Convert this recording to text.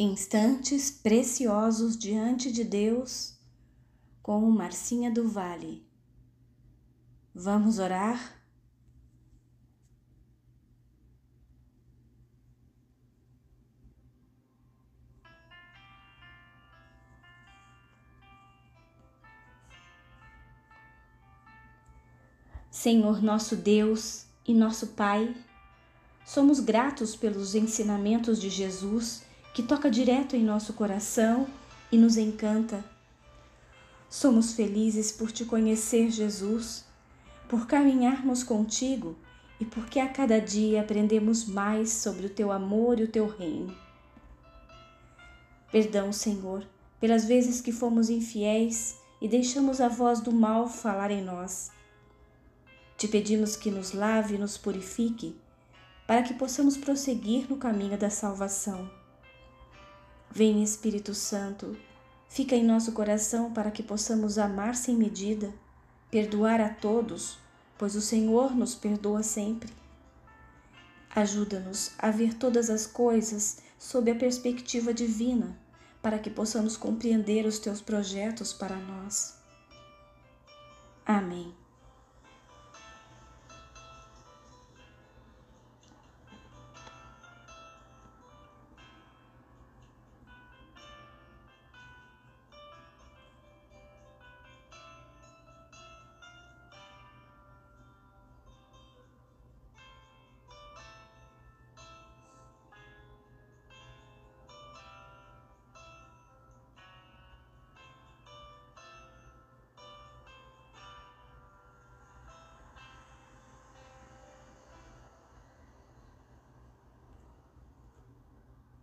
Instantes preciosos diante de Deus com Marcinha do Vale. Vamos orar? Senhor nosso Deus e nosso Pai, somos gratos pelos ensinamentos de Jesus que toca direto em nosso coração e nos encanta. Somos felizes por te conhecer, Jesus, por caminharmos contigo e porque a cada dia aprendemos mais sobre o teu amor e o teu reino. Perdão, Senhor, pelas vezes que fomos infiéis e deixamos a voz do mal falar em nós. Te pedimos que nos lave e nos purifique, para que possamos prosseguir no caminho da salvação. Vem Espírito Santo, fica em nosso coração para que possamos amar sem medida, perdoar a todos, pois o Senhor nos perdoa sempre. Ajuda-nos a ver todas as coisas sob a perspectiva divina, para que possamos compreender os teus projetos para nós. Amém.